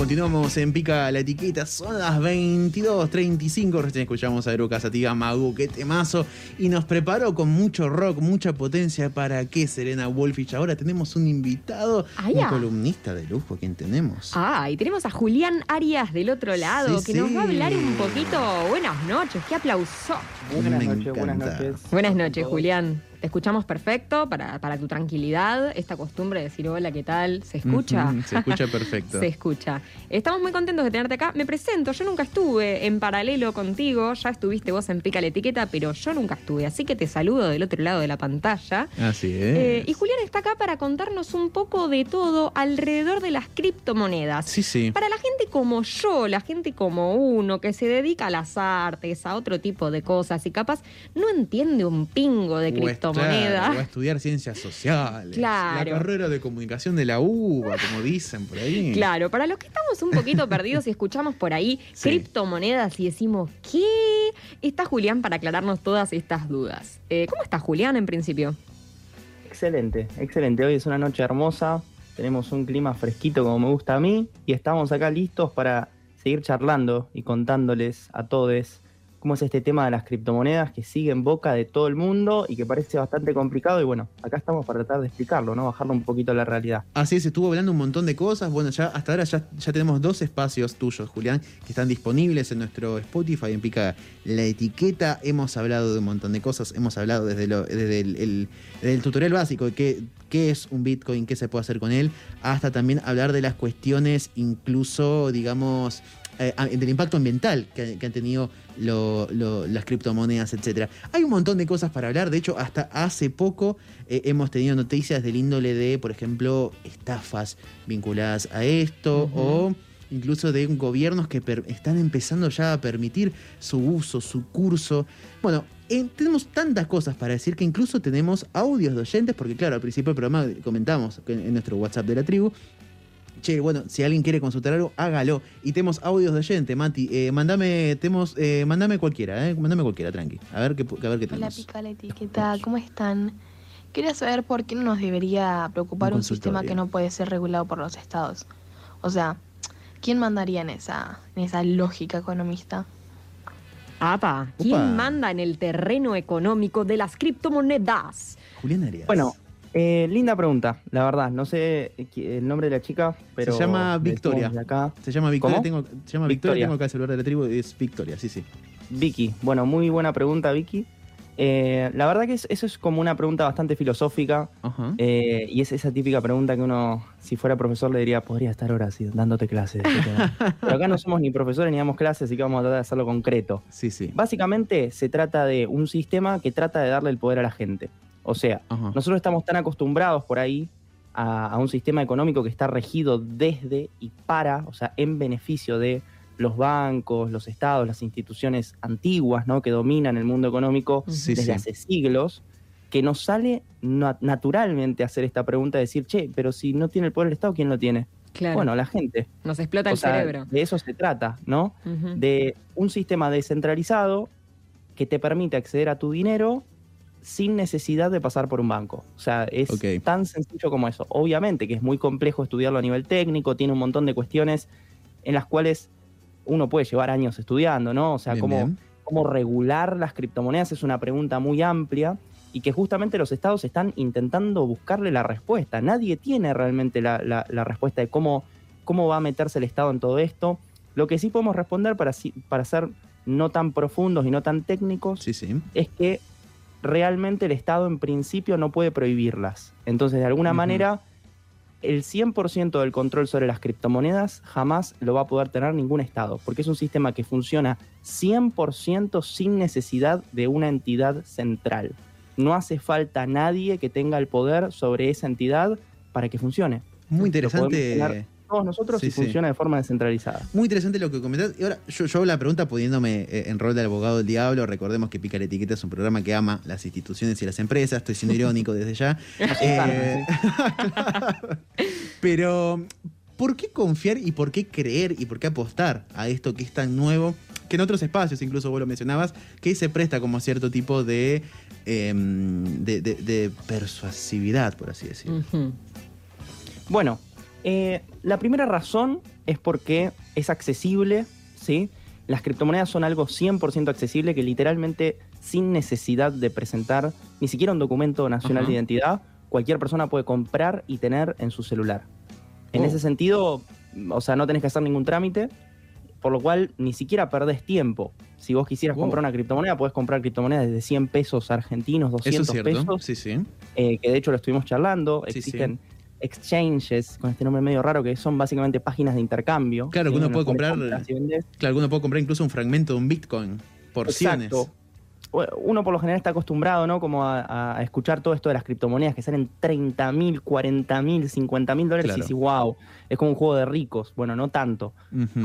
Continuamos en Pica la Etiqueta, son las 22.35, recién escuchamos a Eruca Sativa Magu, qué temazo, y nos preparó con mucho rock, mucha potencia para que Serena Wolfich. Ahora tenemos un invitado, un columnista de lujo, ¿quién tenemos? Ah, y tenemos a Julián Arias del otro lado, Sí, que nos va a hablar un poquito. Buenas noches, qué aplauso. Buenas noches, buenas noches. Buenas noches, Todos. Julián. Te escuchamos perfecto para, para tu tranquilidad. Esta costumbre de decir hola, ¿qué tal? ¿Se escucha? Se escucha perfecto. Se escucha. Estamos muy contentos de tenerte acá. Me presento, yo nunca estuve en paralelo contigo, ya estuviste vos en Pica la Etiqueta, pero yo nunca estuve, así que te saludo del otro lado de la pantalla. Así es. Eh, y Julián está acá para contarnos un poco de todo alrededor de las criptomonedas. Sí, sí. Para la como yo, la gente como uno, que se dedica a las artes, a otro tipo de cosas y capaz no entiende un pingo de criptomonedas. claro, o a estudiar ciencias sociales. Claro. La carrera de comunicación de la UBA, como dicen por ahí. Claro, para los que estamos un poquito perdidos y escuchamos por ahí Sí. criptomonedas y decimos, ¿qué? Está Julián para aclararnos todas estas dudas. Eh, ¿Cómo está Julián en principio? Excelente, excelente. Hoy es una noche hermosa. Tenemos un clima fresquito como me gusta a mí. Y estamos acá listos para seguir charlando y contándoles a todos cómo es este tema de las criptomonedas que sigue en boca de todo el mundo y que parece bastante complicado. Y bueno, acá estamos para tratar de explicarlo, ¿no? Bajarlo un poquito a la realidad. Así es, estuvo hablando un montón de cosas. Bueno, ya hasta ahora ya, tenemos dos espacios tuyos, Julián, que están disponibles en nuestro Spotify, en Pica la Etiqueta. Hemos hablado de un montón de cosas. Hemos hablado desde, desde el, tutorial básico de qué, qué es un Bitcoin, qué se puede hacer con él, hasta también hablar de las cuestiones, incluso, digamos, eh, del impacto ambiental que han tenido lo- lo- las criptomonedas, etcétera. Hay un montón de cosas para hablar. De hecho, hasta hace poco eh, hemos tenido noticias del índole de, por ejemplo, estafas vinculadas a esto o incluso de gobiernos que están empezando ya a permitir su uso, su curso. Bueno, eh, tenemos tantas cosas para decir que incluso tenemos audios de oyentes, porque claro, al principio del programa comentamos en nuestro WhatsApp de la tribu. Che, bueno, si alguien quiere consultar algo, hágalo. Y tenemos audios de oyente, Mati. Eh, mandame, tenemos, eh, mandame cualquiera, eh. Mandame cualquiera, tranqui. A ver qué, a ver qué Hola, tenemos. pica la etiqueta, ¿cómo están? Quería saber por qué no nos debería preocupar Un un, sistema que no puede ser regulado por los estados. O sea, ¿quién mandaría en esa, en esa lógica economista? Apa, ¿quién Opa. manda en el terreno económico de las criptomonedas? Julián Arias. Bueno, eh, linda pregunta, la verdad. No sé eh, el nombre de la chica, pero. llama le decimos Victoria. acá. se llama Victoria. ¿Cómo? Tengo, se llama Victoria. Victoria. Tengo acá el celular de la tribu. Es Victoria, sí, sí. Vicky, bueno, muy buena pregunta, Vicky. Eh, la verdad que es- eso es como una pregunta bastante filosófica Ajá. eh, y es esa típica pregunta que uno, si fuera profesor, le diría, podría estar horas así, dándote clases. de este tema". Pero acá no somos ni profesores ni damos clases, así que vamos a tratar de hacerlo concreto. Sí, sí. Básicamente se trata de un sistema que trata de darle el poder a la gente. O sea, Ajá. nosotros estamos tan acostumbrados por ahí a, a un sistema económico que está regido desde y para, o sea, en beneficio de los bancos, los estados, las instituciones antiguas, ¿no? Que dominan el mundo económico Sí, desde sí. hace siglos, que nos sale na- naturalmente hacer esta pregunta, decir, che, pero si no tiene el poder el Estado, ¿quién lo tiene? Claro, Bueno, la gente. nos explota O el sea, cerebro. de eso se trata, ¿no? De un sistema descentralizado que te permite acceder a tu dinero sin necesidad de pasar por un banco. O sea, es tan sencillo como eso. Obviamente que es muy complejo estudiarlo a nivel técnico, tiene un montón de cuestiones en las cuales uno puede llevar años estudiando, ¿no? O sea, Bien, cómo, bien. cómo regular las criptomonedas es una pregunta muy amplia y que justamente los estados están intentando buscarle la respuesta. Nadie tiene realmente la, la- la respuesta de cómo, cómo va a meterse el estado en todo esto. Lo que sí podemos responder para, para ser no tan profundos y no tan técnicos Sí, sí. es que realmente el Estado en principio no puede prohibirlas. Entonces, de alguna manera, el 100% del control sobre las criptomonedas jamás lo va a poder tener ningún Estado, porque es un sistema que funciona 100% sin necesidad de una entidad central. No hace falta nadie que tenga el poder sobre esa entidad para que funcione. Muy interesante. Todos nosotros Sí, y sí. funciona de forma descentralizada. Muy interesante lo que comentás. Y ahora, yo, yo hago la pregunta poniéndome eh, en rol de abogado del diablo. Recordemos que Pica la Etiqueta es un programa que ama las instituciones y las empresas. Estoy siendo irónico desde ya. Eh, Pero, ¿por qué confiar y por qué creer y por qué apostar a esto que es tan nuevo? Que en otros espacios, incluso vos lo mencionabas, que se presta como cierto tipo de, em, de, de- de persuasividad, por así decirlo. Bueno, eh, la primera razón es porque es accesible, ¿sí? Las criptomonedas son algo 100% accesible que literalmente sin necesidad de presentar ni siquiera un documento nacional de identidad, cualquier persona puede comprar y tener en su celular. En Oh. ese sentido, o sea, no tenés que hacer ningún trámite, por lo cual ni siquiera perdés tiempo. Si vos quisieras Wow. comprar una criptomoneda, podés comprar criptomonedas desde 100 pesos argentinos, Eso 200 es cierto. pesos, Sí, sí. eh, que de hecho lo estuvimos charlando. Sí, Existen exchanges con este nombre medio raro que son básicamente páginas de intercambio. Claro, que uno puede comprar-. Claro, uno puede comprar incluso un fragmento de un Bitcoin. Porciones. Exacto. Uno por lo general está acostumbrado, ¿no? Como a, a escuchar todo esto de las criptomonedas que salen 30 mil, 40 mil, 50 mil dólares Claro. y dices, wow, es como un juego de ricos. Bueno, no tanto.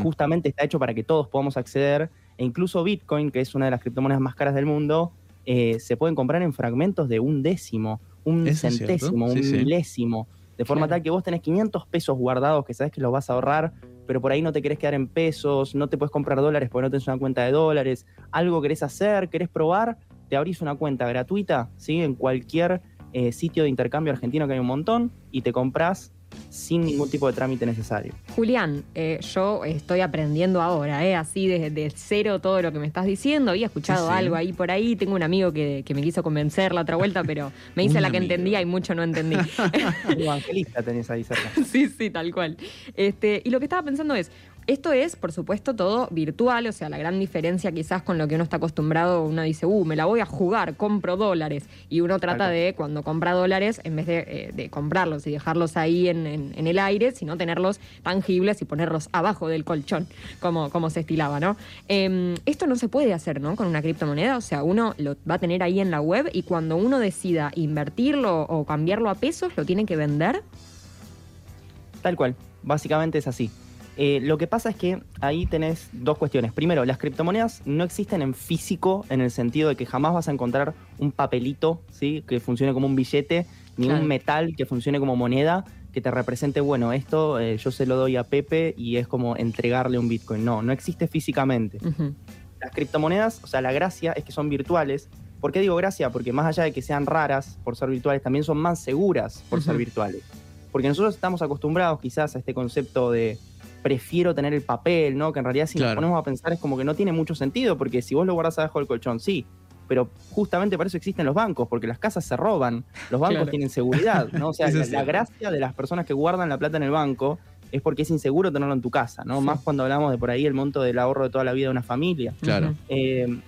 Justamente está hecho para que todos podamos acceder. E incluso Bitcoin, que es una de las criptomonedas más caras del mundo, eh, se pueden comprar en fragmentos de un décimo, un centésimo, sí, un sí. milésimo. De forma Claro. tal que vos tenés 500 pesos guardados que sabes que los vas a ahorrar, pero por ahí no te querés quedar en pesos, no te puedes comprar dólares porque no tenés una cuenta de dólares, algo querés hacer, querés probar, te abrís una cuenta gratuita, ¿sí? En cualquier eh, sitio de intercambio argentino que hay un montón y te compras sin ningún tipo de trámite necesario. Julián, eh, yo estoy aprendiendo ahora, eh, así desde de cero todo lo que me estás diciendo. Había escuchado Sí, sí. algo ahí por ahí. Tengo un amigo que, que me quiso convencer la otra vuelta, pero me hice la que entendía y mucho no entendí. Evangelista tenés ahí cerca. sí, sí, tal cual. Este, y lo que estaba pensando es, esto es, por supuesto, todo virtual, o sea, la gran diferencia quizás con lo que uno está acostumbrado, uno dice, uh, me la voy a jugar, compro dólares, y uno trata de, cuando compra dólares, en vez de, eh, de comprarlos y dejarlos ahí en, en- en el aire, sino tenerlos tangibles y ponerlos abajo del colchón, como, como se estilaba, ¿no? Em, esto no se puede hacer, ¿no? Con una criptomoneda, o sea, uno lo va a tener ahí en la web y cuando uno decida invertirlo o cambiarlo a pesos, lo tiene que vender. Tal cual, básicamente es así. Eh, lo que pasa es que ahí tenés dos cuestiones. Primero, las criptomonedas no existen en físico en el sentido de que jamás vas a encontrar un papelito ¿sí? que funcione como un billete, ni Claro. un metal que funcione como moneda que te represente, bueno, esto eh, yo se lo doy a Pepe y es como entregarle un Bitcoin. No, no existe físicamente. Las criptomonedas, o sea, la gracia es que son virtuales. ¿Por qué digo gracia? Porque más allá de que sean raras por ser virtuales, también son más seguras por ser virtuales. Porque nosotros estamos acostumbrados quizás a este concepto de prefiero tener el papel, ¿no? Que en realidad si Claro. nos ponemos a pensar es como que no tiene mucho sentido, porque si vos lo guardás abajo del colchón, sí. Pero justamente para eso existen los bancos, porque las casas se roban, los bancos Claro. tienen seguridad, ¿no? O sea, la, gracia de las personas que guardan la plata en el banco es porque es inseguro tenerlo en tu casa, ¿no? Sí. Más cuando hablamos de por ahí el monto del ahorro de toda la vida de una familia. Claro. Eh,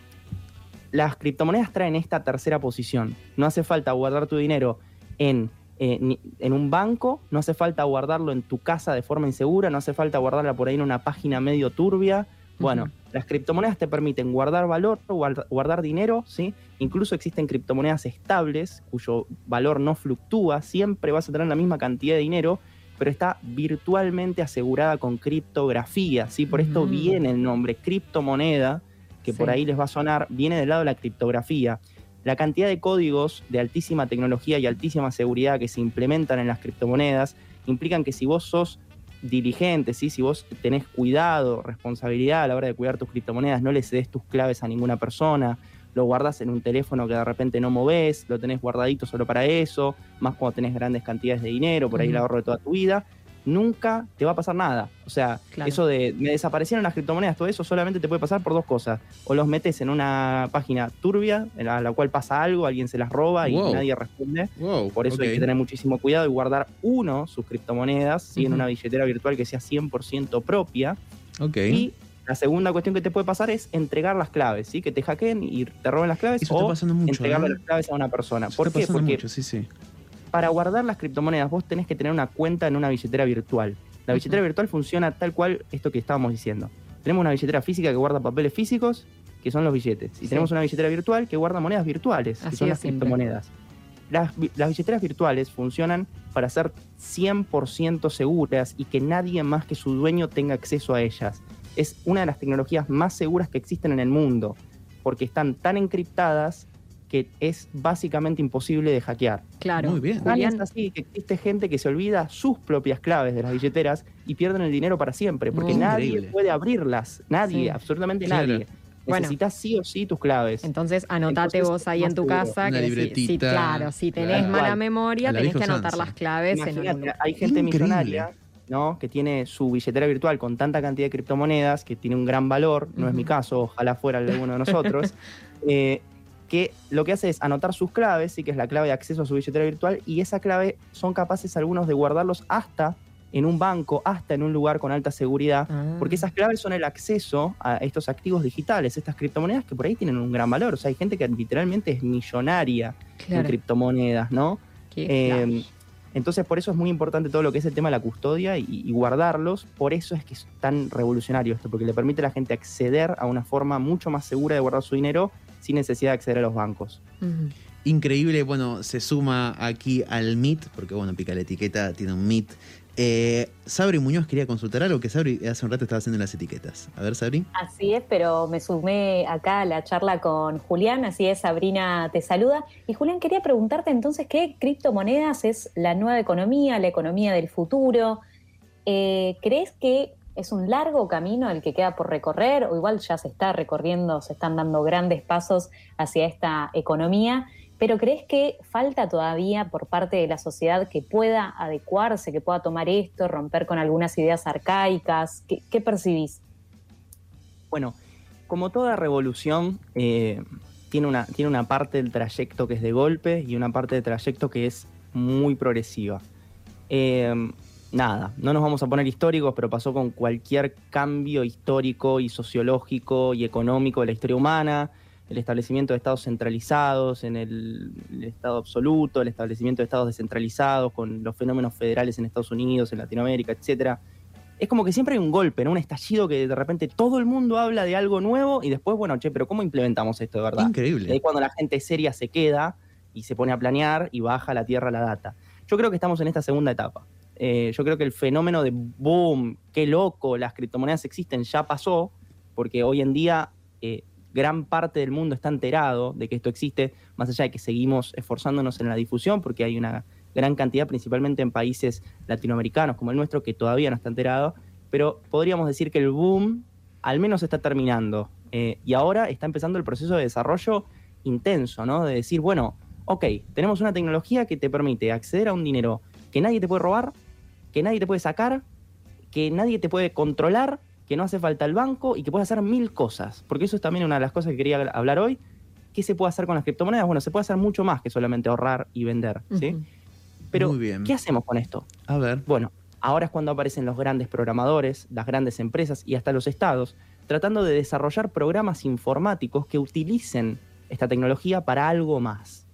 las criptomonedas traen esta tercera posición. No hace falta guardar tu dinero en, eh, ni- en un banco, no hace falta guardarlo en tu casa de forma insegura, no hace falta guardarla por ahí en una página medio turbia. Bueno, las criptomonedas te permiten guardar valor, guarda- guardar dinero, ¿sí? Incluso existen criptomonedas estables cuyo valor no fluctúa, siempre vas a tener la misma cantidad de dinero, pero está virtualmente asegurada con criptografía, ¿sí? Por esto Mm. viene el nombre criptomoneda, que por ahí les va a sonar, viene del lado de la criptografía. La cantidad de códigos de altísima tecnología y altísima seguridad que se implementan en las criptomonedas implican que si vos sos dirigente, ¿sí? si vos tenés cuidado, responsabilidad a la hora de cuidar tus criptomonedas, no le cedes tus claves a ninguna persona, lo guardas en un teléfono que de repente no movés, lo tenés guardadito solo para eso, más cuando tenés grandes cantidades de dinero, por ahí el ahorro de toda tu vida, nunca te va a pasar nada. O sea, Claro. eso de me desaparecieron las criptomonedas, todo eso solamente te puede pasar por dos cosas. O los metes en una página turbia, en la, la cual pasa algo, alguien se las roba y Wow. nadie responde. Wow. Por eso hay que tener muchísimo cuidado y guardar uno sus criptomonedas ¿sí? en una billetera virtual que sea 100% propia. Y la segunda cuestión que te puede pasar es entregar las claves, ¿sí? que te hackeen y te roben las claves Eso está o pasando mucho. entregarle ¿eh? las claves a una persona. Eso ¿Por está qué? pasando Porque mucho, sí, sí. Para guardar las criptomonedas vos tenés que tener una cuenta en una billetera virtual. La billetera virtual funciona tal cual esto que estábamos diciendo. Tenemos una billetera física que guarda papeles físicos, que son los billetes. Y Sí. tenemos una billetera virtual que guarda monedas virtuales, que son las simple. criptomonedas. Las, las billeteras virtuales funcionan para ser 100% seguras y que nadie más que su dueño tenga acceso a ellas. Es una de las tecnologías más seguras que existen en el mundo, porque están tan encriptadas que es básicamente imposible de hackear. Claro. Muy bien. Tan es así que existe gente que se olvida sus propias claves de las billeteras y pierden el dinero para siempre, porque nadie Increíble. puede abrirlas, nadie, Sí. absolutamente Claro. nadie. Bueno. Necesitas sí o sí tus claves. Entonces anotate Entonces, vos ahí en tu seguro. casa Una que si- claro, si tenés claro. mala memoria tenés que anotar las claves en algún- hay gente Increíble. millonaria ¿no? Que tiene su billetera virtual con tanta cantidad de criptomonedas, que tiene un gran valor, no es mi caso, ojalá fuera el de alguno de nosotros, eh, que lo que hace es anotar sus claves, sí que es la clave de acceso a su billetera virtual, y esa clave son capaces algunos de guardarlos hasta en un banco, hasta en un lugar con alta seguridad, Ah. porque esas claves son el acceso a estos activos digitales, estas criptomonedas que por ahí tienen un gran valor. O sea, hay gente que literalmente es millonaria en criptomonedas, ¿no? Eh. Entonces, por eso es muy importante todo lo que es el tema de la custodia y, y guardarlos. Por eso es que es tan revolucionario esto, porque le permite a la gente acceder a una forma mucho más segura de guardar su dinero sin necesidad de acceder a los bancos. Increíble, bueno, se suma aquí al MIT, porque bueno, pica la etiqueta, tiene un MIT. Eh, Sabri Muñoz quería consultar algo que Sabri hace un rato estaba haciendo las etiquetas. A ver, Sabri. Así es, pero me sumé acá a la charla con Julián, así es, Sabrina te saluda. Y Julián, quería preguntarte entonces qué criptomonedas es la nueva economía, la economía del futuro. Eh, ¿Crees que es un largo camino el que queda por recorrer o igual ya se está recorriendo, se están dando grandes pasos hacia esta economía? Pero ¿crees que falta todavía por parte de la sociedad que pueda adecuarse, que pueda tomar esto, romper con algunas ideas arcaicas? ¿Qué, percibís? Bueno, como toda revolución, eh, tiene, una, tiene una parte del trayecto que es de golpe y una parte del trayecto que es muy progresiva. Eh, nada, no nos vamos a poner históricos, pero pasó con cualquier cambio histórico y sociológico y económico de la historia humana, el establecimiento de estados centralizados en el, el estado absoluto, el establecimiento de estados descentralizados con los fenómenos federales en Estados Unidos, en Latinoamérica, etcétera es como que siempre hay un golpe, ¿no? Un estallido que de repente todo el mundo habla de algo nuevo y después, bueno, che, pero ¿cómo implementamos esto de verdad? Y ahí Increíble. cuando la gente seria se queda y se pone a planear y baja a la tierra la data. Yo creo que estamos en esta segunda etapa. Eh, yo creo que el fenómeno de boom, qué loco, las criptomonedas existen, ya pasó, porque hoy en día eh, gran parte del mundo está enterado de que esto existe, más allá de que seguimos esforzándonos en la difusión, porque hay una gran cantidad, principalmente en países latinoamericanos como el nuestro, que todavía no está enterado, pero podríamos decir que el boom al menos está terminando. eh, y ahora está empezando el proceso de desarrollo intenso, ¿no? De decir, bueno, ok, tenemos una tecnología que te permite acceder a un dinero que nadie te puede robar, que nadie te puede sacar, que nadie te puede controlar, que no hace falta el banco y que puedes hacer mil cosas. Porque eso es también una de las cosas que quería hablar hoy. ¿Qué se puede hacer con las criptomonedas? Bueno, se puede hacer mucho más que solamente ahorrar y vender, ¿sí? Pero, Muy bien. ¿qué hacemos con esto? A ver. Bueno, ahora es cuando aparecen los grandes programadores, las grandes empresas y hasta los estados, tratando de desarrollar programas informáticos que utilicen esta tecnología para algo más.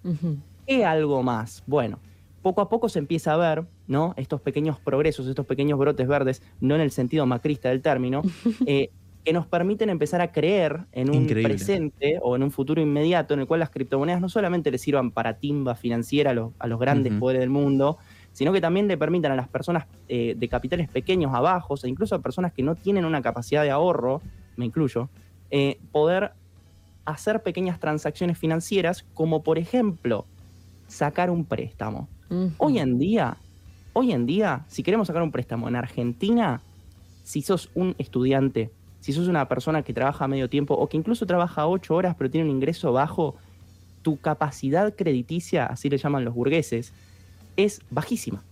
¿Qué algo más? Bueno, poco a poco se empieza a ver, ¿no? Estos pequeños progresos, estos pequeños brotes verdes, no en el sentido macrista del término, eh, que nos permiten empezar a creer en un Increíble. presente o en un futuro inmediato en el cual las criptomonedas no solamente le sirvan para timba financiera a los, a los grandes poderes del mundo, sino que también le permitan a las personas eh, de capitales pequeños a bajos, e incluso a personas que no tienen una capacidad de ahorro, me incluyo, eh, poder hacer pequeñas transacciones financieras, como por ejemplo sacar un préstamo. Hoy en día, hoy en día, si queremos sacar un préstamo en Argentina, si sos un estudiante, si sos una persona que trabaja a medio tiempo o que incluso trabaja ocho horas pero tiene un ingreso bajo, tu capacidad crediticia, así le llaman los burgueses, es bajísima.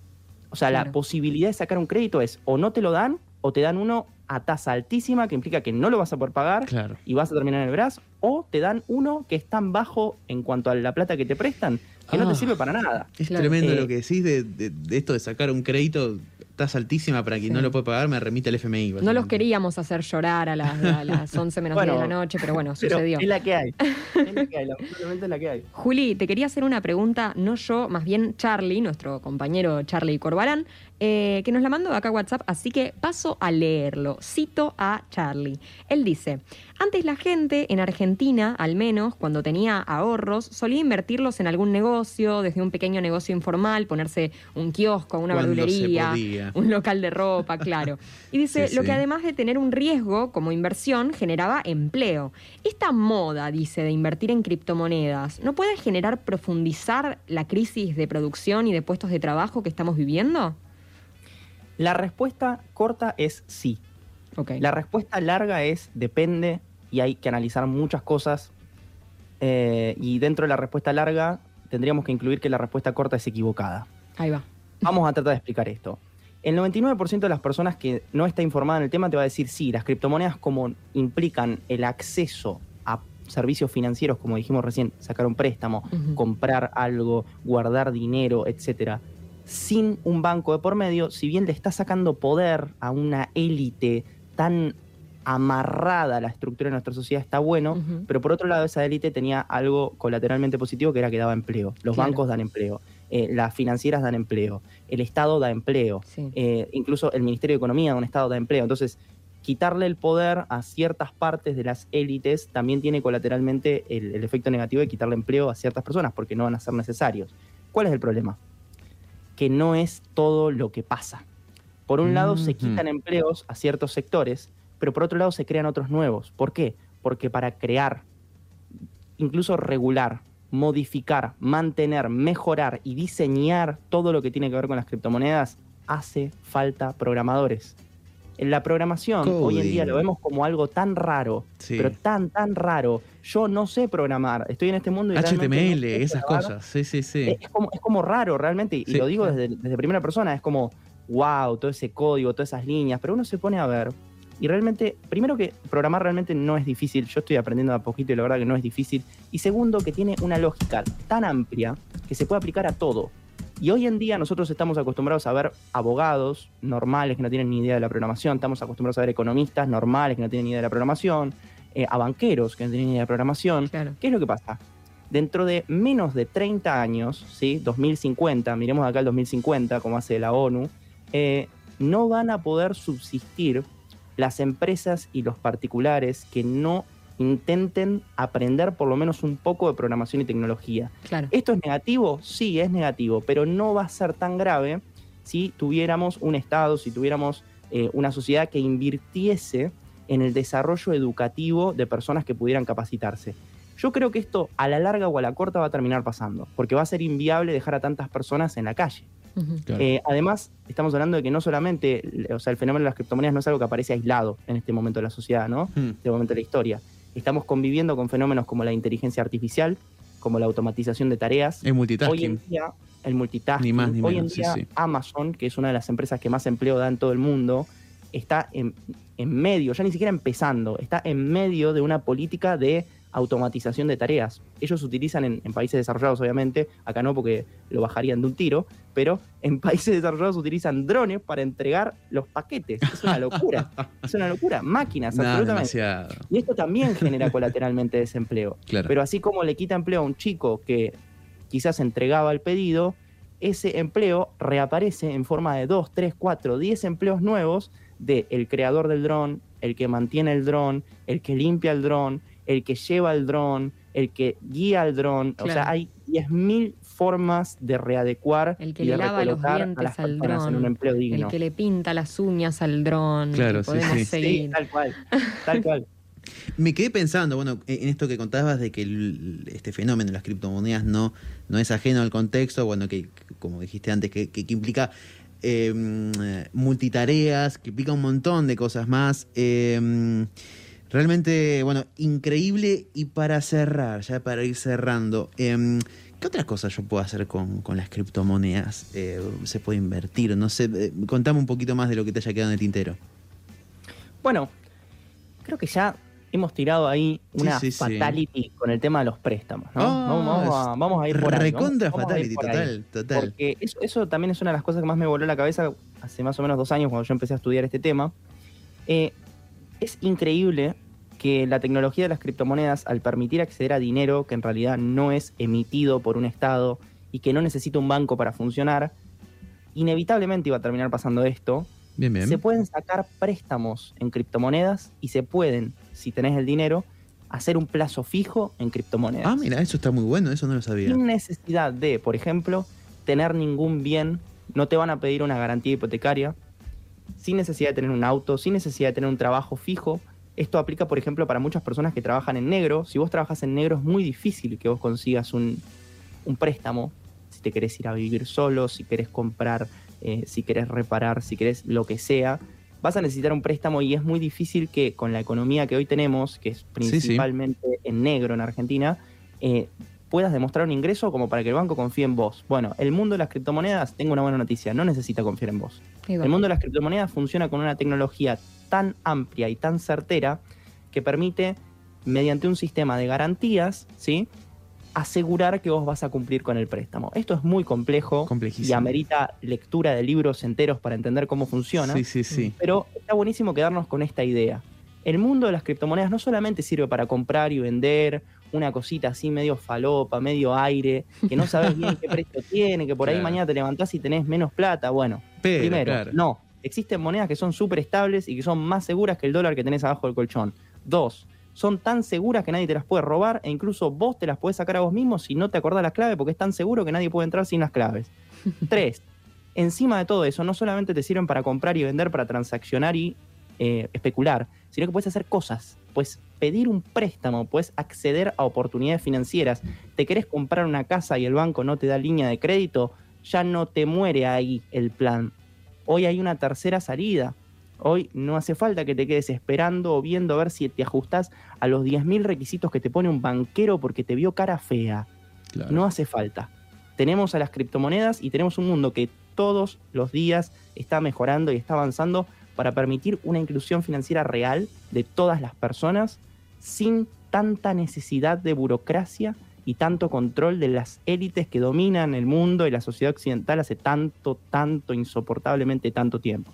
O sea, Claro. la posibilidad de sacar un crédito es o no te lo dan o te dan uno a tasa altísima, que implica que no lo vas a poder pagar Claro. y vas a terminar en el brazo, o te dan uno que es tan bajo en cuanto a la plata que te prestan que no Ah. te sirve para nada. Es Claro. tremendo Eh, lo que decís de, de- de esto de sacar un crédito. Tasa altísima para quien Sí. no lo puede pagar, me remite al FMI. No los queríamos hacer llorar a las, a las 11 menos Bueno, 10 de la noche, pero bueno, Pero sucedió. es la que hay. Es la que hay, lamentablemente es la que hay. Juli, te quería hacer una pregunta, no yo, más bien Charlie, nuestro compañero Charlie Corbalán, eh, que nos la mandó acá a WhatsApp, así que paso a leerlo. Cito a Charlie. Él dice, antes la gente en Argentina, al menos, cuando tenía ahorros, solía invertirlos en algún negocio, desde un pequeño negocio informal, ponerse un kiosco, una Cuando verdulería, un local de ropa, claro. Y dice, Sí, lo que además de tener un riesgo como inversión, generaba empleo. Esta moda, dice, de invertir en criptomonedas, ¿no puede generar profundizar la crisis de producción y de puestos de trabajo que estamos viviendo? La respuesta corta es sí. Ok. La respuesta larga es depende y hay que analizar muchas cosas. Eh, y dentro de la respuesta larga tendríamos que incluir que la respuesta corta es equivocada. Ahí va. Vamos a tratar de explicar esto. El 99% de las personas que no está informada en el tema te va a decir, sí, las criptomonedas como implican el acceso a servicios financieros, como dijimos recién, sacar un préstamo, comprar algo, guardar dinero, etcétera, sin un banco de por medio, si bien le está sacando poder a una élite tan amarrada a la estructura de nuestra sociedad, está bueno, pero por otro lado esa élite tenía algo colateralmente positivo que era que daba empleo. Los Claro. bancos dan empleo, eh, las financieras dan empleo, el Estado da empleo, Sí. eh, incluso el Ministerio de Economía de un Estado da empleo. Entonces, quitarle el poder a ciertas partes de las élites también tiene colateralmente el, el efecto negativo de quitarle empleo a ciertas personas porque no van a ser necesarios. ¿Cuál es el problema? Que no es todo lo que pasa. Por un lado, se quitan empleos a ciertos sectores, pero por otro lado se crean otros nuevos. ¿Por qué? Porque para crear, incluso regular, modificar, mantener, mejorar y diseñar todo lo que tiene que ver con las criptomonedas, hace falta programadores. En la programación, hoy en día lo vemos como algo tan raro, Sí. pero tan, tan raro. Yo no sé programar, estoy en este mundo y no HTML, esas cosas. Sí, sí, sí. Es, como, es como raro realmente, y Sí. lo digo desde, desde primera persona, es como, wow, todo ese código, todas esas líneas, pero uno se pone a ver y realmente, primero que programar realmente no es difícil, yo estoy aprendiendo a poquito y la verdad que no es difícil, y segundo que tiene una lógica tan amplia que se puede aplicar a todo. Y hoy en día nosotros estamos acostumbrados a ver abogados normales que no tienen ni idea de la programación, estamos acostumbrados a ver economistas normales que no tienen ni idea de la programación, eh, a banqueros que no tienen ni idea de la programación, Claro. ¿Qué es lo que pasa? Dentro de menos de 30 años, ¿sí? 2050, miremos acá el 2050, como hace la ONU, eh, no van a poder subsistir las empresas y los particulares que no intenten aprender por lo menos un poco de programación y tecnología. Claro. ¿Esto es negativo? Sí, es negativo, pero no va a ser tan grave si tuviéramos un Estado, si tuviéramos eh, una sociedad que invirtiese en el desarrollo educativo de personas que pudieran capacitarse. Yo creo que esto a la larga o a la corta va a terminar pasando, porque va a ser inviable dejar a tantas personas en la calle. Claro. Eh, además, estamos hablando de que no solamente, o sea, el fenómeno de las criptomonedas no es algo que aparece aislado en este momento de la sociedad, ¿no? Mm. de este momento de la historia. Estamos conviviendo con fenómenos como la inteligencia artificial, como la automatización de tareas. Hoy multitasking. en día, el multitasking. Ni más ni Hoy menos, en sí, día, sí. Amazon, que es una de las empresas que más empleo da en todo el mundo, está en, en medio, ya ni siquiera empezando, está en medio de una política de automatización de tareas. Ellos utilizan en, en países desarrollados, obviamente, acá no porque lo bajarían de un tiro, pero en países desarrollados utilizan drones para entregar los paquetes. Es una locura. es una locura. Máquinas, absolutamente. demasiado. Y esto también genera colateralmente desempleo. Claro. Pero así como le quita empleo a un chico que quizás entregaba el pedido, ese empleo reaparece en forma de 2, 3, 4, 10 empleos nuevos de el creador del dron, el que mantiene el dron, el que limpia el dron, el que lleva el dron, el que guía el dron. O sea, hay 10.000 formas de readecuar El que y le de lava los a dientes las al personas en dron, un empleo digno. El que le pinta las uñas al dron. Claro, que sí, podemos sí. Sí, seguir. tal cual, tal cual. Me quedé pensando, bueno, en esto que contabas de que el- este fenómeno de las criptomonedas no, no es ajeno al contexto, bueno, que que, como dijiste antes, que, que- que implica eh, multitareas, que implica un montón de cosas más. Eh, realmente, bueno, increíble. Y para cerrar, ya para ir cerrando, eh, ¿qué otras cosas yo puedo hacer con, con las criptomonedas? Eh, ¿Se puede invertir? No sé, eh, contame un poquito más de lo que te haya quedado en el tintero. Bueno, creo que ya hemos tirado ahí una sí, sí. fatality con el tema de los préstamos, ¿no? Ah, vamos, vamos a, vamos a ir por ahí. Recontra fatality, por ahí. total, total. Porque eso, eso también es una de las cosas que más me voló la cabeza hace más o menos dos años cuando yo empecé a estudiar este tema. Eh, es increíble que la tecnología de las criptomonedas, al permitir acceder a dinero que en realidad no es emitido por un Estado y que no necesita un banco para funcionar, inevitablemente iba a terminar pasando esto, Bien, bien. se pueden sacar préstamos en criptomonedas y se pueden, si tenés el dinero, hacer un plazo fijo en criptomonedas. Ah, mira, eso está muy bueno, eso no lo sabía. Sin necesidad de, por ejemplo, tener ningún bien, no te van a pedir una garantía hipotecaria, sin necesidad de tener un auto, sin necesidad de tener un trabajo fijo. Esto aplica, por ejemplo, para muchas personas que trabajan en negro. Si vos trabajas en negro es muy difícil que vos consigas un, un préstamo. Si te querés ir a vivir solo, si querés comprar, eh, si querés reparar, si querés lo que sea, vas a necesitar un préstamo y es muy difícil que con la economía que hoy tenemos, que es sí. principalmente en negro en Argentina, eh, puedas demostrar un ingreso como para que el banco confíe en vos. Bueno, el mundo de las criptomonedas, tengo una buena noticia, no necesita confiar en vos. El mundo de las criptomonedas funciona con una tecnología tan amplia y tan certera que permite, mediante un sistema de garantías, ¿sí? asegurar que vos vas a cumplir con el préstamo. Esto es muy complejo y amerita lectura de libros enteros para entender cómo funciona. Sí, sí, sí. Pero está buenísimo quedarnos con esta idea. El mundo de las criptomonedas no solamente sirve para comprar y vender una cosita así medio falopa, medio aire, que no sabes bien qué precio tiene, que por ahí mañana te levantás y tenés menos plata. Bueno, Pero, primero, claro. no. Existen monedas que son súper estables y que son más seguras que el dólar que tenés abajo del colchón. Dos, son tan seguras que nadie te las puede robar e incluso vos te las podés sacar a vos mismo si no te acordás las claves porque es tan seguro que nadie puede entrar sin las claves. Tres, encima de todo eso, no solamente te sirven para comprar y vender, para transaccionar y eh, especular, sino que puedes hacer cosas. Puedes pedir un préstamo, puedes acceder a oportunidades financieras. Te querés comprar una casa y el banco no te da línea de crédito, ya no te muere ahí el plan. Hoy hay una tercera salida. Hoy no hace falta que te quedes esperando o viendo a ver si te ajustás a los 10.000 requisitos que te pone un banquero porque te vio cara fea. Claro. No hace falta. Tenemos a las criptomonedas y tenemos un mundo que todos los días está mejorando y está avanzando para permitir una inclusión financiera real de todas las personas sin tanta necesidad de burocracia y tanto control de las élites que dominan el mundo y la sociedad occidental hace tanto, tanto, insoportablemente tanto tiempo.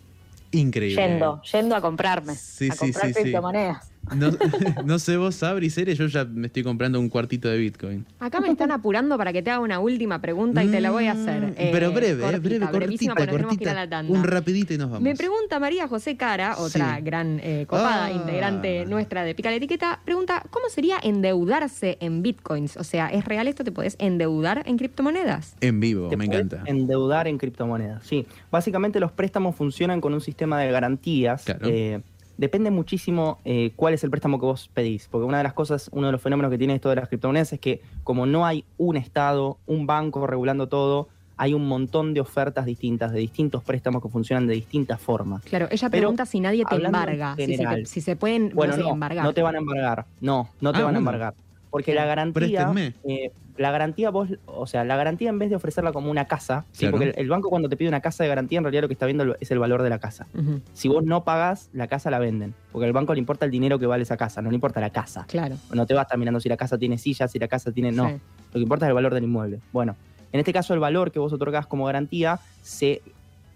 Increíble. Yendo, yendo a comprarme. Sí, a sí, comprar sí, sí. criptomonedas. No, no sé vos, Sabri, Cere, yo ya me estoy comprando un cuartito de Bitcoin. Acá me están apurando para que te haga una última pregunta y te la voy a hacer. Mm, eh, Pero breve, eh, breve, cortita, porque nos tenemos que ir a cortita. la tanda. Un rapidito y nos vamos. Me pregunta María José Cara, otra Sí. gran eh, copada Ah. integrante nuestra de Pica la Etiqueta, pregunta, ¿cómo sería endeudarse en bitcoins? O sea, ¿es real esto? ¿Te podés endeudar en criptomonedas? En vivo, Te me encanta. Endeudar en criptomonedas. Sí, básicamente los préstamos funcionan con un sistema de garantías. Claro. Depende muchísimo eh, cuál es el préstamo que vos pedís, porque una de las cosas, uno de los fenómenos que tiene esto de las criptomonedas es que como no hay un estado, un banco regulando todo, hay un montón de ofertas distintas, de distintos préstamos que funcionan de distintas formas. Claro, ella Pero, pregunta si nadie te en embarga, si se, si pueden Bueno, no embargar. no te van a embargar. No, no te Ah, van a embargar. Porque la garantía, eh, la garantía vos, o sea, la garantía en vez de ofrecerla como una casa, ¿sí? Porque el, el banco cuando te pide una casa de garantía en realidad lo que está viendo es el valor de la casa. Si vos no pagás, la casa la venden, porque al banco le importa el dinero que vale esa casa, no le importa la casa. claro. No te va a estar mirando si la casa tiene sillas, si la casa tiene... No, Sí. lo que importa es el valor del inmueble. Bueno, en este caso el valor que vos otorgás como garantía se,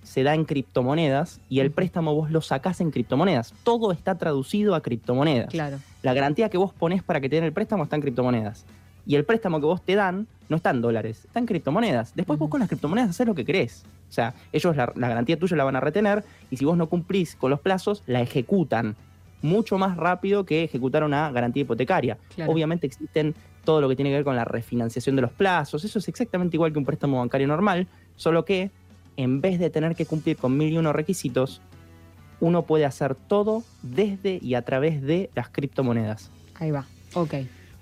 se da en criptomonedas y el préstamo vos lo sacás en criptomonedas. Todo está traducido a criptomonedas. Claro. La garantía que vos ponés para que te den el préstamo está en criptomonedas. Y el préstamo que vos te dan no está en dólares, está en criptomonedas. Después vos con las criptomonedas haces lo que querés. O sea, ellos la, la garantía tuya la van a retener y si vos no cumplís con los plazos, la ejecutan mucho más rápido que ejecutar una garantía hipotecaria. Claro. Obviamente existen todo lo que tiene que ver con la refinanciación de los plazos. Eso es exactamente igual que un préstamo bancario normal, solo que en vez de tener que cumplir con mil y uno requisitos, uno puede hacer todo desde y a través de las criptomonedas. Ahí va. Ok.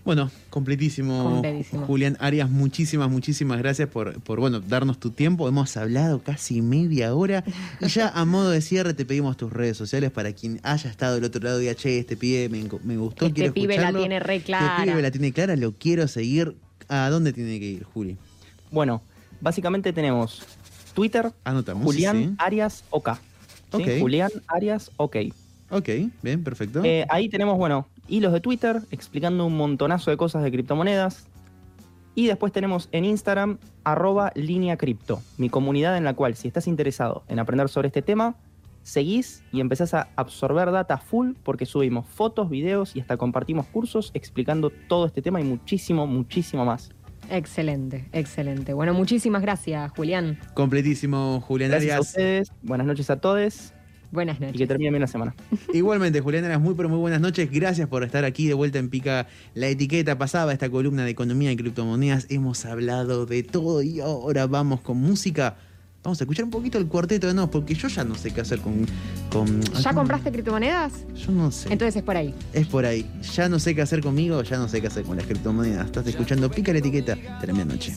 Bueno, completísimo, Completísimo. Julián Arias, muchísimas, muchísimas gracias por, por, bueno, darnos tu tiempo. Hemos hablado casi media hora y ya a modo de cierre te pedimos tus redes sociales para quien haya estado del otro lado y diga, che, este pibe me, me gustó, Este quiero pibe la tiene re Este clara. pibe la tiene clara, lo quiero seguir. ¿A dónde tiene que ir, Juli? Bueno, básicamente tenemos Twitter, Anotamos. Julián sí. Arias OK. ¿sí? Julián Arias OK. Ok, bien, perfecto. Eh, ahí tenemos, bueno, hilos de Twitter explicando un montonazo de cosas de criptomonedas. Y después tenemos en Instagram, arroba línea cripto, mi comunidad en la cual si estás interesado en aprender sobre este tema, seguís y empezás a absorber data full porque subimos fotos, videos y hasta compartimos cursos explicando todo este tema y muchísimo, muchísimo más. Excelente, excelente. Bueno, muchísimas gracias, Julián. Completísimo, Julián Gracias a Arias. ustedes, buenas noches a todos Buenas y que noches. termine bien la semana. Igualmente, Julián Arias, muy pero muy buenas noches. Gracias por estar aquí de vuelta en Pica la Etiqueta. Pasaba esta columna de economía y criptomonedas. Hemos hablado de todo y ahora vamos con música. Vamos a escuchar un poquito el cuarteto de Nos, porque yo ya no sé qué hacer con. con ¿Ya compraste criptomonedas? Yo no sé. Entonces es por ahí. es por ahí. Ya no sé qué hacer conmigo, ya no sé qué hacer con las criptomonedas. Estás escuchando Pica la Etiqueta. Tremenda noche.